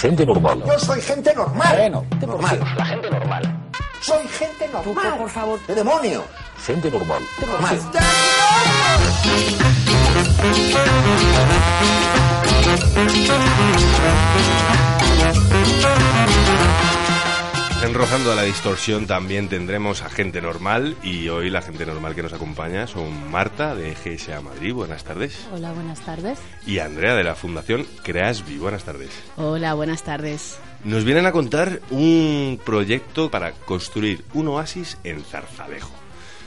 Gente normal. Yo soy gente normal. Bueno, normal. La gente normal. Soy gente normal. Tú, por favor. ¿Qué demonio? Gente normal. Normal. Enrozando a la distorsión también tendremos a gente normal y hoy la gente normal que nos acompaña son Marta de GSA Madrid, buenas tardes. Hola, buenas tardes. Y Andrea de la Fundación Creasvi, buenas tardes. Hola, buenas tardes. Nos vienen a contar un proyecto para construir un oasis en Zarzalejo.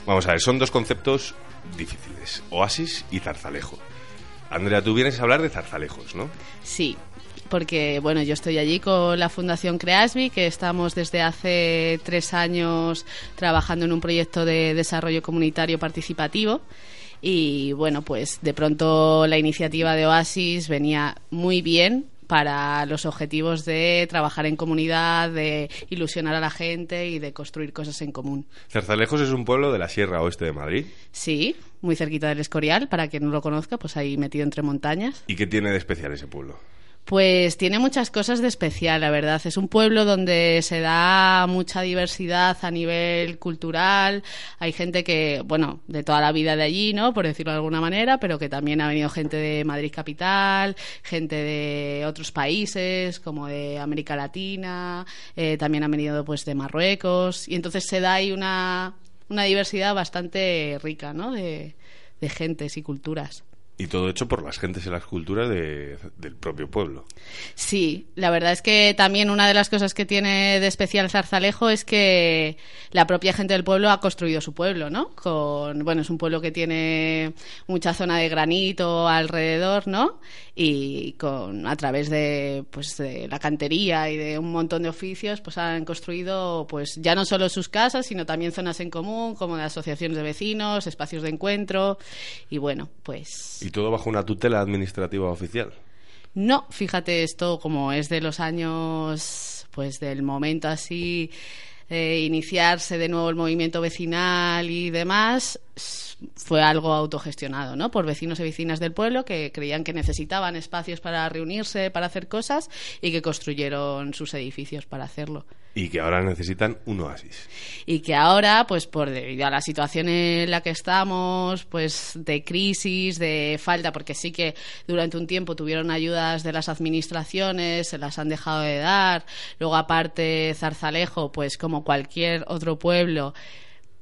Vamos a ver, son dos conceptos difíciles, oasis y Zarzalejo. Andrea, tú vienes a hablar de Zarzalejos, ¿no? Sí, porque bueno, yo estoy allí con la Fundación Creasvi, que estamos desde hace tres años trabajando en un proyecto de desarrollo comunitario participativo. Y bueno, pues de pronto la iniciativa de Oasis venía muy bien para los objetivos de trabajar en comunidad, de ilusionar a la gente y de construir cosas en común. Zarzalejos es un pueblo de la Sierra Oeste de Madrid. Sí, muy cerquita del Escorial, para quien no lo conozca, pues ahí metido entre montañas. ¿Y qué tiene de especial ese pueblo? Pues tiene muchas cosas de especial, la verdad. Es un pueblo donde se da mucha diversidad a nivel cultural. Hay gente que, bueno, de toda la vida de allí, ¿no? Por decirlo de alguna manera, pero que también ha venido gente de Madrid capital, gente de otros países, como de América Latina, eh, también han venido pues de Marruecos. Y entonces se da ahí una, una diversidad bastante rica, ¿no? De, de gentes y culturas. Y todo hecho por las gentes y las culturas de, del propio pueblo. Sí, la verdad es que también una de las cosas que tiene de especial Zarzalejo es que la propia gente del pueblo ha construido su pueblo, ¿no? Con, bueno, es un pueblo que tiene mucha zona de granito alrededor, ¿no? Y con a través de pues de la cantería y de un montón de oficios, pues han construido pues ya no solo sus casas, sino también zonas en común, como de asociaciones de vecinos, espacios de encuentro y bueno, pues Y todo bajo una tutela administrativa oficial. no, fíjate, esto como es de los años, pues del momento así de iniciarse de nuevo el movimiento vecinal y demás, fue algo autogestionado, ¿no? Por vecinos y vecinas del pueblo que creían que necesitaban espacios para reunirse, para hacer cosas y que construyeron sus edificios para hacerlo Y que ahora necesitan un oasis. y que ahora, pues por debido a la situación en la que estamos, pues de crisis, de falta, porque sí que durante un tiempo tuvieron ayudas de las administraciones, se las han dejado de dar. Luego, aparte, Zarzalejo, pues como cualquier otro pueblo,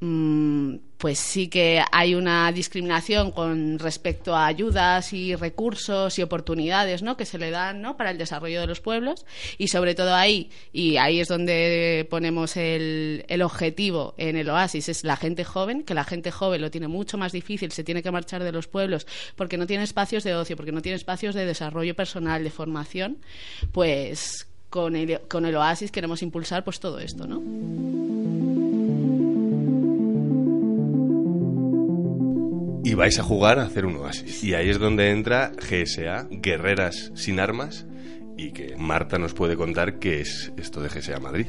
mm, pues sí que hay una discriminación con respecto a ayudas y recursos y oportunidades ¿no? que se le dan ¿no? para el desarrollo de los pueblos y sobre todo ahí, y ahí es donde ponemos el, el objetivo en el oasis, es la gente joven, que la gente joven lo tiene mucho más difícil, se tiene que marchar de los pueblos porque no tiene espacios de ocio, porque no tiene espacios de desarrollo personal, de formación, pues con el, con el oasis queremos impulsar pues todo esto, ¿no? Y vais a jugar a hacer un oasis. Y ahí es donde entra GSA, Guerreras sin Armas, y que Marta nos puede contar qué es esto de GSA Madrid.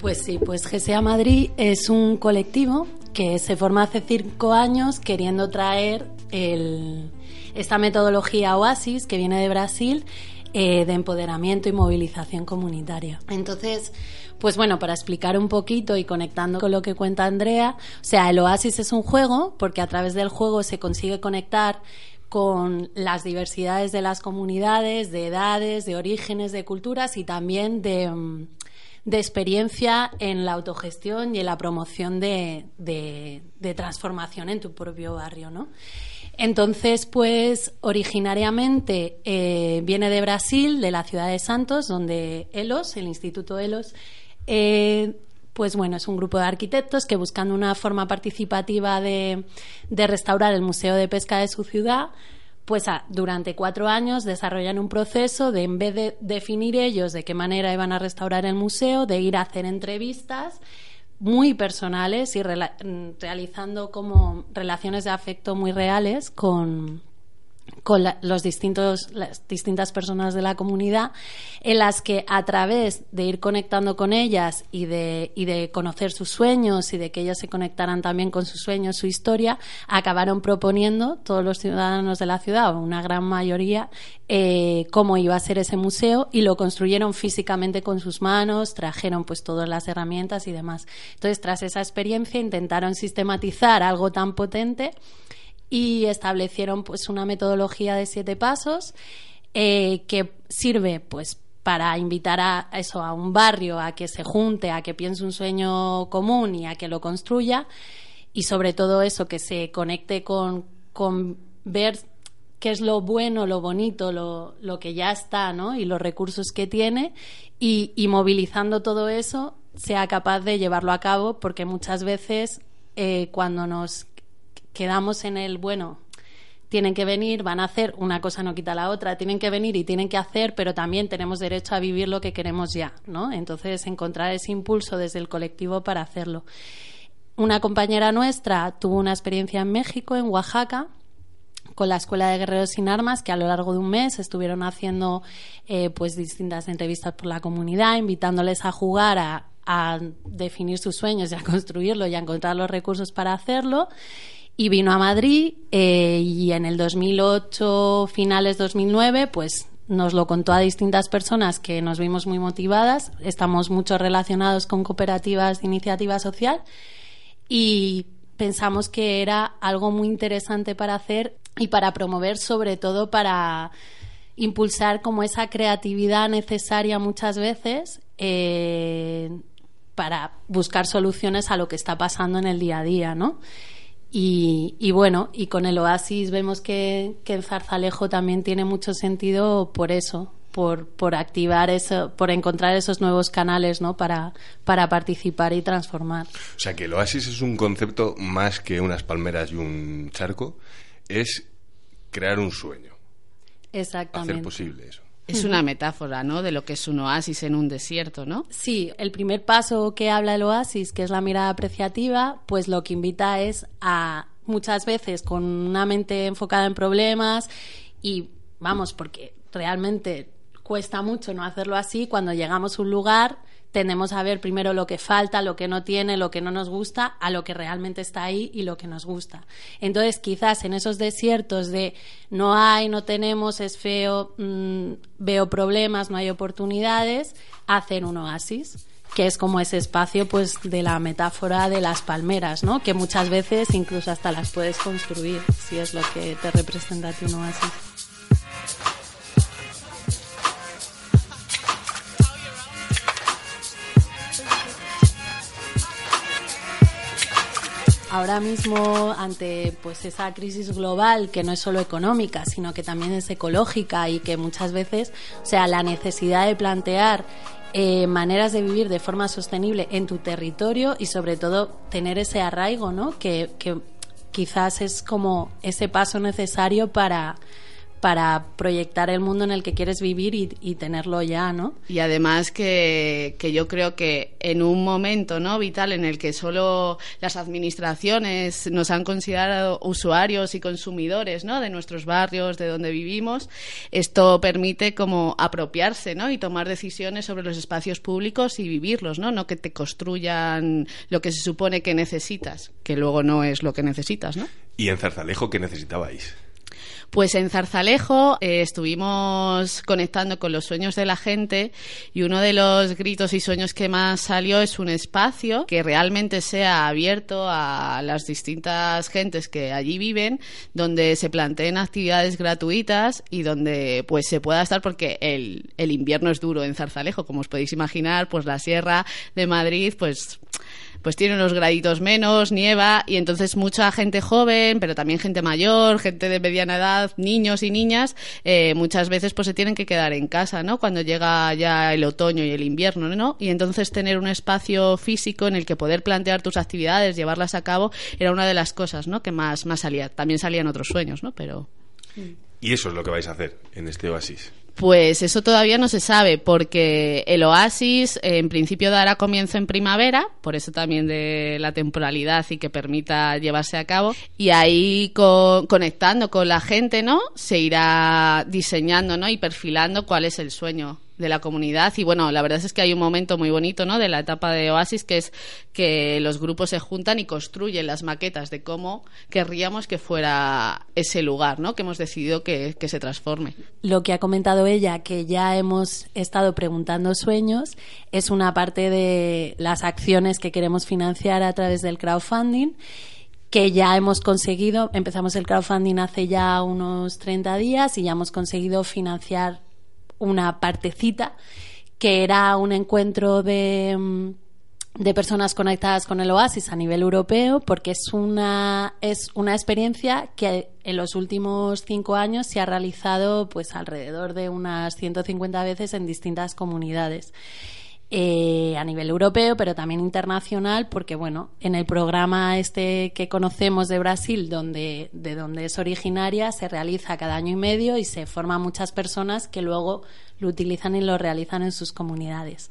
Pues sí, pues GSA Madrid es un colectivo que se forma hace cinco años queriendo traer el- esta metodología Oasis que viene de Brasil eh, de empoderamiento y movilización comunitaria. Entonces, pues bueno, para explicar un poquito y conectando con lo que cuenta Andrea, o sea, el Oasis es un juego porque a través del juego se consigue conectar con las diversidades de las comunidades, de edades, de orígenes, de culturas y también de, mm, de experiencia en la autogestión y en la promoción de, de- de transformación en tu propio barrio, ¿no? Entonces, pues originariamente eh, viene de Brasil, de la ciudad de Santos, donde ELOS, el Instituto ELOS, eh, pues bueno, es un grupo de arquitectos que buscando una forma participativa de, restaurar el Museo de Pesca de su ciudad, pues durante cuatro años desarrollan un proceso de, en vez de definir ellos de qué manera iban a restaurar el museo, de ir a hacer entrevistas muy personales y mm, realizando como relaciones de afecto muy reales con, con la- los distintos, las distintas personas de la comunidad, en las que a través de ir conectando con ellas y de, y de conocer sus sueños y de que ellas se conectaran también con sus sueños, su historia, acabaron proponiendo todos los ciudadanos de la ciudad, o una gran mayoría, eh, cómo iba a ser ese museo y lo construyeron físicamente con sus manos, trajeron pues todas las herramientas y demás. Entonces, tras esa experiencia, intentaron sistematizar algo tan potente y establecieron pues una metodología de siete pasos eh, que sirve pues para invitar a eso a un barrio a que se junte a que piense un sueño común y a que lo construya y sobre todo eso que se conecte con, con ver qué es lo bueno, lo bonito, lo, lo que ya está, ¿no? Y los recursos que tiene y, y movilizando todo eso sea capaz de llevarlo a cabo porque muchas veces eh, cuando nos quedamos en el, bueno, tienen que venir, van a hacer, una cosa no quita la otra, tienen que venir y tienen que hacer, pero también tenemos derecho a vivir lo que queremos ya, ¿no? Entonces, encontrar ese impulso desde el colectivo para hacerlo. Una compañera nuestra tuvo una experiencia en México, en Oaxaca, con la Escuela de Guerreros sin Armas, que a lo largo de un mes estuvieron haciendo eh, pues distintas entrevistas por la comunidad, invitándoles a jugar, a, definir sus sueños y a construirlo y a encontrar los recursos para hacerlo. Y vino a Madrid eh, y en el 2008, finales 2009, pues nos lo contó a distintas personas que nos vimos muy motivadas. Estamos mucho relacionados con cooperativas de iniciativa social y pensamos que era algo muy interesante para hacer y para promover, sobre todo para impulsar como esa creatividad necesaria muchas veces eh, para buscar soluciones a lo que está pasando en el día a día, ¿no? Y, y bueno, y con el Oasis vemos que, que el Zarzalejo también tiene mucho sentido por eso, por, por activar eso, por encontrar esos nuevos canales, ¿no? Para, para participar y transformar. O sea que el oasis es un concepto más que unas palmeras y un charco, es crear un sueño, hacer Exactamente. posible eso. Es una metáfora, ¿no? De lo que es un oasis en un desierto, ¿no? Sí, el primer paso que habla el Oasis, que es la mirada apreciativa, pues lo que invita es a muchas veces con una mente enfocada en problemas y vamos, porque realmente cuesta mucho no hacerlo así, cuando llegamos a un lugar tendemos a ver primero lo que falta, lo que no tiene, lo que no nos gusta, a lo que realmente está ahí y lo que nos gusta. Entonces, quizás en esos desiertos de no hay, no tenemos, es feo, mm, veo problemas, no hay oportunidades, hacer un oasis que es como ese espacio pues de la metáfora de las palmeras, ¿no? Que muchas veces incluso hasta las puedes construir, si es lo que te representa a un oasis. Ahora mismo, ante pues esa crisis global que no es solo económica, sino que también es ecológica y que muchas veces, o sea, la necesidad de plantear eh, maneras de vivir de forma sostenible en tu territorio y sobre todo tener ese arraigo, ¿no? Que, que quizás es como ese paso necesario para para proyectar el mundo en el que quieres vivir y, y tenerlo ya, ¿no? Y además que, que yo creo que en un momento no vital en el que solo las administraciones nos han considerado usuarios y consumidores ¿no? de nuestros barrios, de donde vivimos, esto permite como apropiarse ¿no? y tomar decisiones sobre los espacios públicos y vivirlos, ¿no? no que te construyan lo que se supone que necesitas, que luego no es lo que necesitas, ¿no? ¿Y en Zarzalejo qué necesitabais? Pues en Zarzalejo eh, estuvimos conectando con los sueños de la gente y uno de los gritos y sueños que más salió es un espacio que realmente sea abierto a las distintas gentes que allí viven, donde se planteen actividades gratuitas y donde pues se pueda estar porque el, el invierno es duro en Zarzalejo, como os podéis imaginar, pues la sierra de Madrid pues pues tiene unos graditos menos, nieva y entonces mucha gente joven, pero también gente mayor, gente de mediana edad, niños y niñas, eh, muchas veces pues se tienen que quedar en casa, ¿no? Cuando llega ya el otoño y el invierno, ¿no? Y entonces tener un espacio físico en el que poder plantear tus actividades, llevarlas a cabo, era una de las cosas, ¿no? Que más, más salía. También salían otros sueños, ¿no? Pero Y eso es lo que vais a hacer en este oasis. Pues eso todavía no se sabe, porque el oasis en principio dará comienzo en primavera, por eso también de la temporalidad y que permita llevarse a cabo. Y ahí co- conectando con la gente, ¿no? Se irá diseñando, ¿no? Y perfilando cuál es el sueño de la comunidad y bueno, la verdad es que hay un momento muy bonito, ¿no? De la etapa de Oasis que es que los grupos se juntan y construyen las maquetas de cómo querríamos que fuera ese lugar, ¿no? Que hemos decidido que, que se transforme. Lo que ha comentado ella, que ya hemos estado preguntando sueños, es una parte de las acciones que queremos financiar a través del crowdfunding que ya hemos conseguido, empezamos el crowdfunding hace ya unos 30 días y ya hemos conseguido financiar una partecita que era un encuentro de, mm, de personas conectadas con el Oasis a nivel europeo, porque es una, es una experiencia que en los últimos cinco años se ha realizado pues alrededor de unas 150 veces en distintas comunidades. Eh, a nivel europeo, pero también internacional, porque bueno, en el programa este que conocemos de Brasil, donde, de donde es originaria, se realiza cada año y medio y se forman muchas personas que luego lo utilizan y lo realizan en sus comunidades.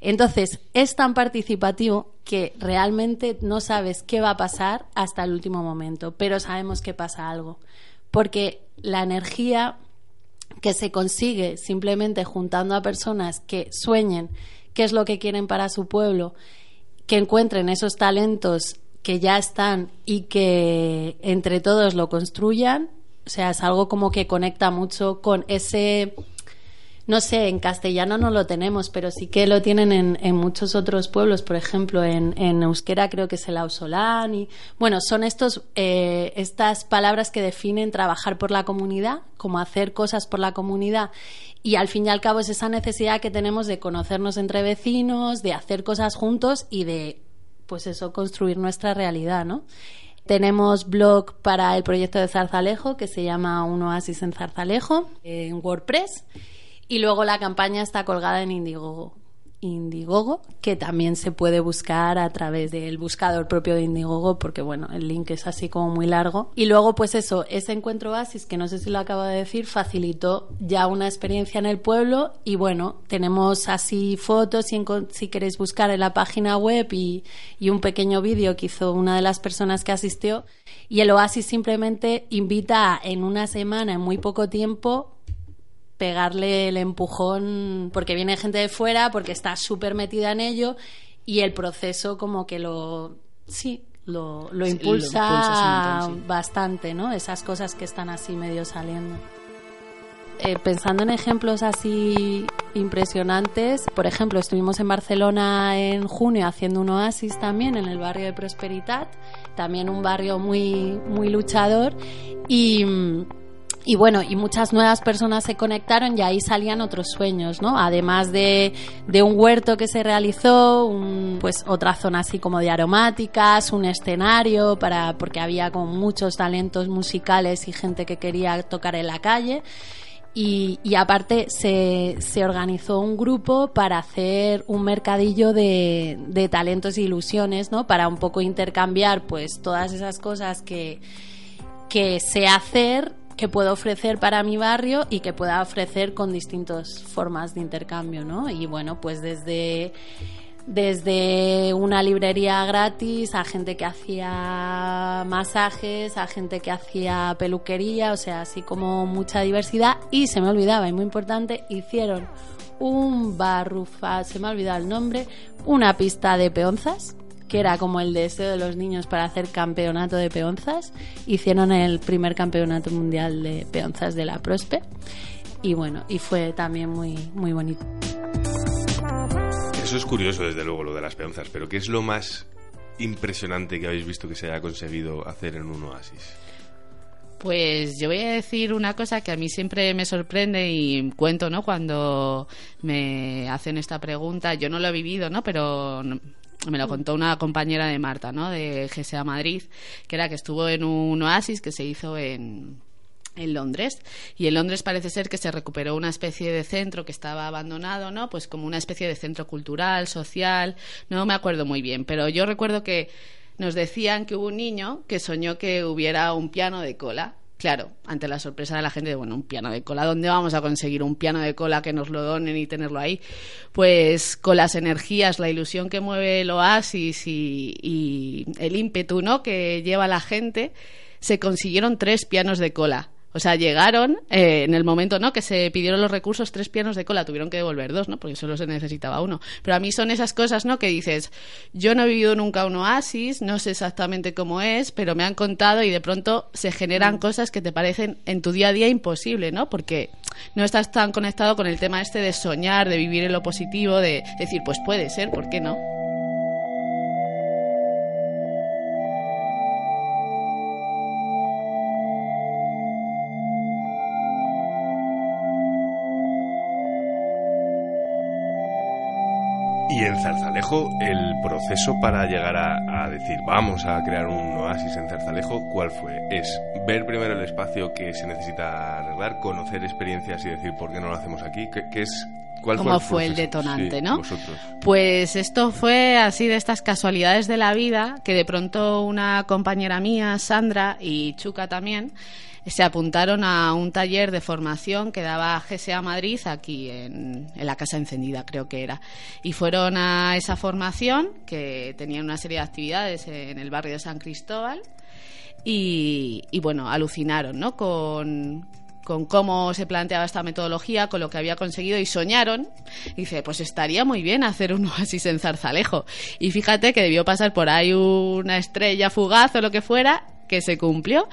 Entonces, es tan participativo que realmente no sabes qué va a pasar hasta el último momento, pero sabemos que pasa algo. Porque la energía que se consigue simplemente juntando a personas que sueñen qué es lo que quieren para su pueblo, que encuentren esos talentos que ya están y que entre todos lo construyan, o sea, es algo como que conecta mucho con ese no sé, en castellano no lo tenemos, pero sí que lo tienen en, muchos otros pueblos. Por ejemplo, en, en euskera creo que es el ausolán. Y, bueno, son estos, eh, estas palabras que definen trabajar por la comunidad, como hacer cosas por la comunidad. Y al fin y al cabo es esa necesidad que tenemos de conocernos entre vecinos, de hacer cosas juntos y de, pues eso, construir nuestra realidad, ¿no? Tenemos blog para el proyecto de Zarzalejo que se llama Un Oasis en Zarzalejo en WordPress. Y luego la campaña está colgada en Indiegogo. Indiegogo, que también se puede buscar a través del buscador propio de Indiegogo, porque bueno, el link es así como muy largo. Y luego, pues eso, ese encuentro Oasis, que no sé si lo acabo de decir, facilitó ya una experiencia en el pueblo. Y bueno, tenemos así fotos, si, si queréis buscar en la página web, y, y un pequeño vídeo que hizo una de las personas que asistió. Y el Oasis simplemente invita en una semana, en muy poco tiempo, pegarle el empujón porque viene gente de fuera, porque está súper metida en ello y el proceso como que lo sí lo, lo Sí, impulsa, lo montón, bastante, ¿no? Esas cosas que están así medio saliendo. Eh, pensando en ejemplos así impresionantes, por ejemplo, estuvimos en Barcelona en junio haciendo un oasis también en el barrio de Prosperitat, también un barrio muy, muy luchador y, y bueno, y muchas nuevas personas se conectaron y ahí salían otros sueños, ¿no? Además de, de un huerto que se realizó, un, pues otra zona así como de aromáticas, un escenario para, porque había como muchos talentos musicales y gente que quería tocar en la calle. Y, aparte se, se organizó un grupo para hacer un mercadillo de, de talentos e ilusiones, ¿no? Para un poco intercambiar pues todas esas cosas que, que sé hacer, que puedo ofrecer para mi barrio y que pueda ofrecer con distintas formas de intercambio, ¿no? Y bueno, pues desde desde una librería gratis a gente que hacía masajes, a gente que hacía peluquería, o sea, así como mucha diversidad. Y se me olvidaba, y muy importante, hicieron un barrufa, se me ha olvidado el nombre, una pista de peonzas, que era como el deseo de los niños para hacer campeonato de peonzas. Hicieron el primer campeonato mundial de peonzas de la Prospe. Y bueno, y fue también muy, muy bonito. Eso es curioso, desde luego, lo de las peonzas, pero ¿qué es lo más impresionante que habéis visto que se haya conseguido hacer en un oasis? Pues yo voy a decir una cosa que a mí siempre me sorprende y cuento, ¿no? Cuando me hacen esta pregunta, yo no lo he vivido, ¿no? Pero no- me lo contó una compañera de Marta, ¿no? De GSA Madrid, que era que estuvo en un oasis que se hizo en, en Londres. Y en Londres parece ser que se recuperó una especie de centro que estaba abandonado, ¿no? Pues como una especie de centro cultural, social, no me acuerdo muy bien, pero yo recuerdo que nos decían que hubo un niño que soñó que hubiera un piano de cola Claro, ante la sorpresa de la gente de, bueno, un piano de cola, ¿dónde vamos a conseguir un piano de cola que nos lo donen y tenerlo ahí? Pues con las energías, la ilusión que mueve el oasis y, y el ímpetu, ¿no?, que lleva la gente, se consiguieron tres pianos de cola. O sea, llegaron eh, en el momento ¿no? que se pidieron los recursos, tres pianos de cola, tuvieron que devolver dos, ¿no? porque solo se necesitaba uno. Pero a mí son esas cosas ¿no? que dices, yo no he vivido nunca un oasis, no sé exactamente cómo es, pero me han contado y de pronto se generan cosas que te parecen en tu día a día imposible, ¿no? porque no estás tan conectado con el tema este de soñar, de vivir en lo positivo, de decir, pues puede ser, ¿por qué no? Y en Zarzalejo, el proceso para llegar a, a decir vamos a crear un oasis en Zarzalejo, ¿cuál fue? Es ver primero el espacio que se necesita arreglar, conocer experiencias y decir por qué no lo hacemos aquí. ¿Qué, qué es, ¿Cuál ¿Cómo fue, fue el detonante, Sí, no? Vosotros. Pues esto fue así de estas casualidades de la vida que de pronto una compañera mía, Sandra y Chuca también, se apuntaron a un taller de formación que daba GSA Madrid aquí en, en la Casa Encendida, creo que era. Y fueron a esa formación que tenía una serie de actividades en el barrio de San Cristóbal y, y, bueno, alucinaron, ¿no? Con, con cómo se planteaba esta metodología, con lo que había conseguido y soñaron. Y dice, pues estaría muy bien hacer un oasis en Zarzalejo. Y fíjate que debió pasar por ahí una estrella fugaz o lo que fuera que se cumplió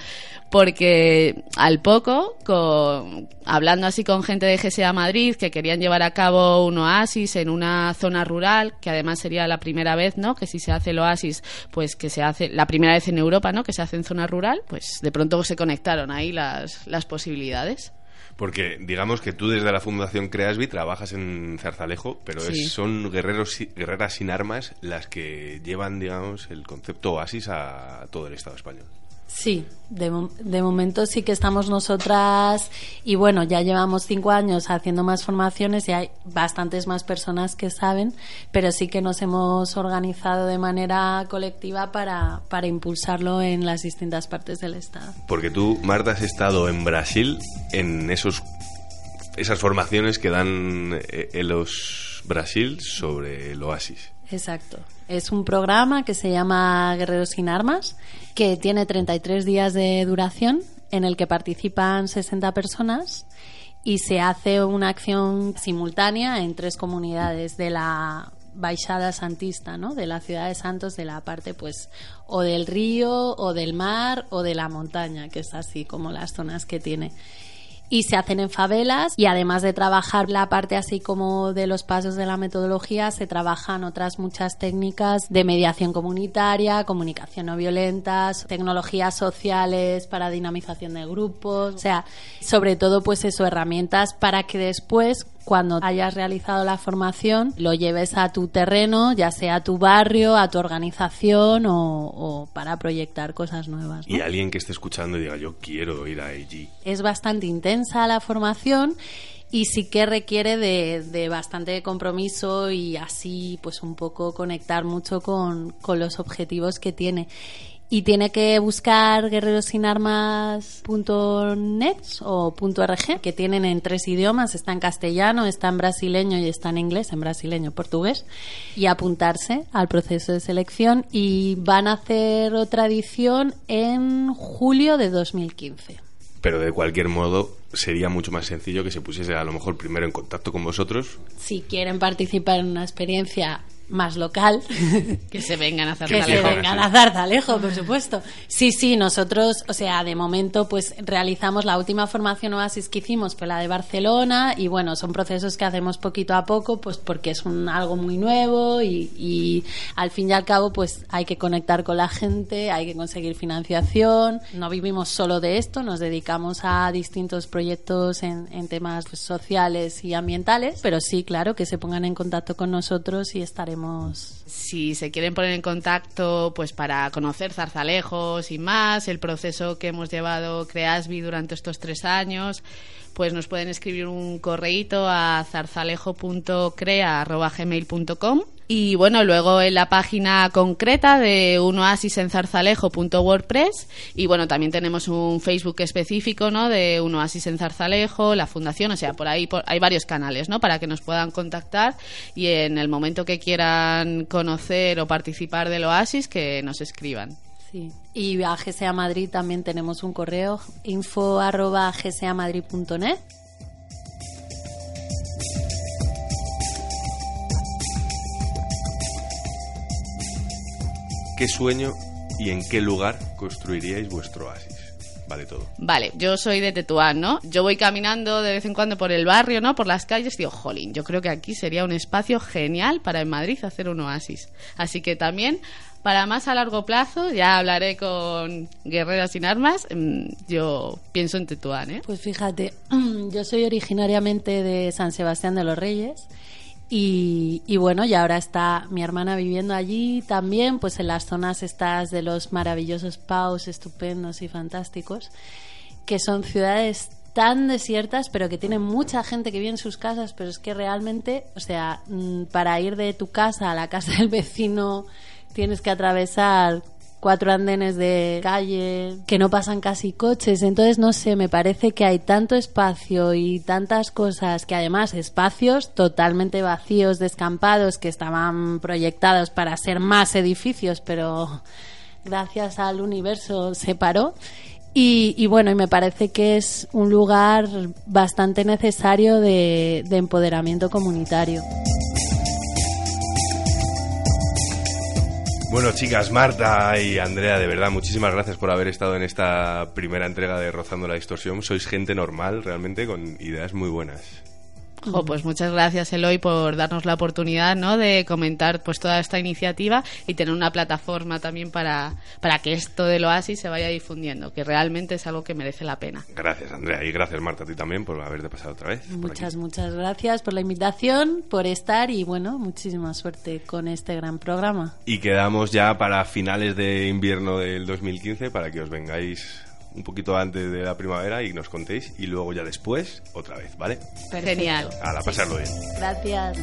porque al poco con, hablando así con gente de GSA Madrid que querían llevar a cabo un oasis en una zona rural que además sería la primera vez no que si se hace el oasis pues que se hace la primera vez en Europa no que se hace en zona rural pues de pronto se conectaron ahí las, las posibilidades Porque digamos que tú desde la Fundación Creasby trabajas en Zarzalejo, pero Sí. es- son guerreros guerreras sin armas las que llevan, digamos, el concepto oasis a todo el Estado español. Sí, de, de momento sí que estamos nosotras y bueno, ya llevamos cinco años haciendo más formaciones y hay bastantes más personas que saben, pero sí que nos hemos organizado de manera colectiva para, para impulsarlo en las distintas partes del Estado. Porque tú, Marta, has estado en Brasil en esos esas formaciones que dan eh, en los Brasil sobre el oasis. Exacto. Es un programa que se llama Guerreros sin Armas, que tiene 33 días de duración, en el que participan 60 personas y se hace una acción simultánea en tres comunidades de la Baixada Santista, ¿no? De la ciudad de Santos, de la parte, pues, o del río, o del mar, o de la montaña, que es así como las zonas que tiene y se hacen en favelas y además de trabajar la parte así como de los pasos de la metodología se trabajan otras muchas técnicas de mediación comunitaria, comunicación no violenta, tecnologías sociales para dinamización de grupos, o sea, sobre todo pues eso, herramientas para que después cuando hayas realizado la formación lo lleves a tu terreno, ya sea a tu barrio, a tu organización o, o para proyectar cosas nuevas. ¿no? Y alguien que esté escuchando y diga, yo quiero ir a allí. es bastante intensa la formación y sí que requiere de, de bastante compromiso y así pues un poco conectar mucho con, con los objetivos que tiene. Y tiene que buscar guerrerosinarmas.net o .org, que tienen en tres idiomas, está en castellano, está en brasileño y está en inglés, en brasileño, portugués, y apuntarse al proceso de selección y van a hacer otra edición en julio de 2015. Pero de cualquier modo, sería mucho más sencillo que se pusiese a lo mejor primero en contacto con vosotros. si quieren participar en una experiencia más local, que se vengan a hacer que se Zarzalejo, vengan a Zarzalejo, por supuesto. Sí, sí, nosotros, o sea, de momento, pues realizamos la última formación Oasis que hicimos, fue la de Barcelona, y bueno, son procesos que hacemos poquito a poco, pues porque es un, algo muy nuevo y, y al fin y al cabo, pues hay que conectar con la gente, hay que conseguir financiación. No vivimos solo de esto, nos dedicamos a distintos proyectos en, en temas pues, sociales y ambientales, pero sí, claro, que se pongan en contacto con nosotros y estaremos si se quieren poner en contacto pues para conocer Zarzalejo sin más, el proceso que hemos llevado Creasby durante estos tres años, pues nos pueden escribir un correíto a zarzalejo.crea.gmail.com Y bueno, luego en la página concreta de unoasisenzarzalejo.wordpress y bueno, también tenemos un Facebook específico, ¿no? De Un Oasis en Zarzalejo, la fundación, o sea, por ahí por- hay varios canales, ¿no? Para que nos puedan contactar y en el momento que quieran conocer o participar del Oasis, que nos escriban. Sí. Y a GSA Madrid también tenemos un correo info arroba. ¿Qué sueño y en qué lugar construiríais vuestro oasis? Vale todo. Vale, yo soy de Tetuán, ¿no? Yo voy caminando de vez en cuando por el barrio, ¿no? Por las calles, digo, jolín, yo creo que aquí sería un espacio genial para en Madrid hacer un oasis. Así que también, para más a largo plazo, ya hablaré con Guerreras sin Armas, mm, yo pienso en Tetuán, ¿eh? Pues fíjate, yo soy originariamente de San Sebastián de los Reyes y, y bueno, y ahora está mi hermana viviendo allí también, pues en las zonas estas de los maravillosos paus estupendos y fantásticos, que son ciudades tan desiertas, pero que tienen mucha gente que vive en sus casas, pero es que realmente, o sea, mm, para ir de tu casa a la casa del vecino tienes que atravesar cuatro andenes de calle que no pasan casi coches. Entonces, no sé, me parece que hay tanto espacio y tantas cosas que además espacios totalmente vacíos, descampados, que estaban proyectados para ser más edificios, pero gracias al universo se paró. Y, bueno, y me parece que es un lugar bastante necesario de empoderamiento comunitario. Bueno, chicas, Marta y Andrea, de verdad, muchísimas gracias por haber estado en esta primera entrega de Rozando la Distorsión. Sois gente normal, realmente, con ideas muy buenas. Jo, pues muchas gracias Eloy por darnos la oportunidad ¿no? de comentar pues toda esta iniciativa y tener una plataforma también para, para que esto del oasis se vaya difundiendo, que realmente es algo que merece la pena. Gracias, Andrea, y gracias, Marta, a ti también por haberte pasado otra vez. Muchas, muchas gracias por la invitación, por estar y bueno, muchísima suerte con este gran programa. Y quedamos ya para finales de invierno del 2015 para que os vengáis un poquito antes de la primavera y nos contéis y luego ya después otra vez, ¿vale? Genial. A la pasarlo bien. Gracias.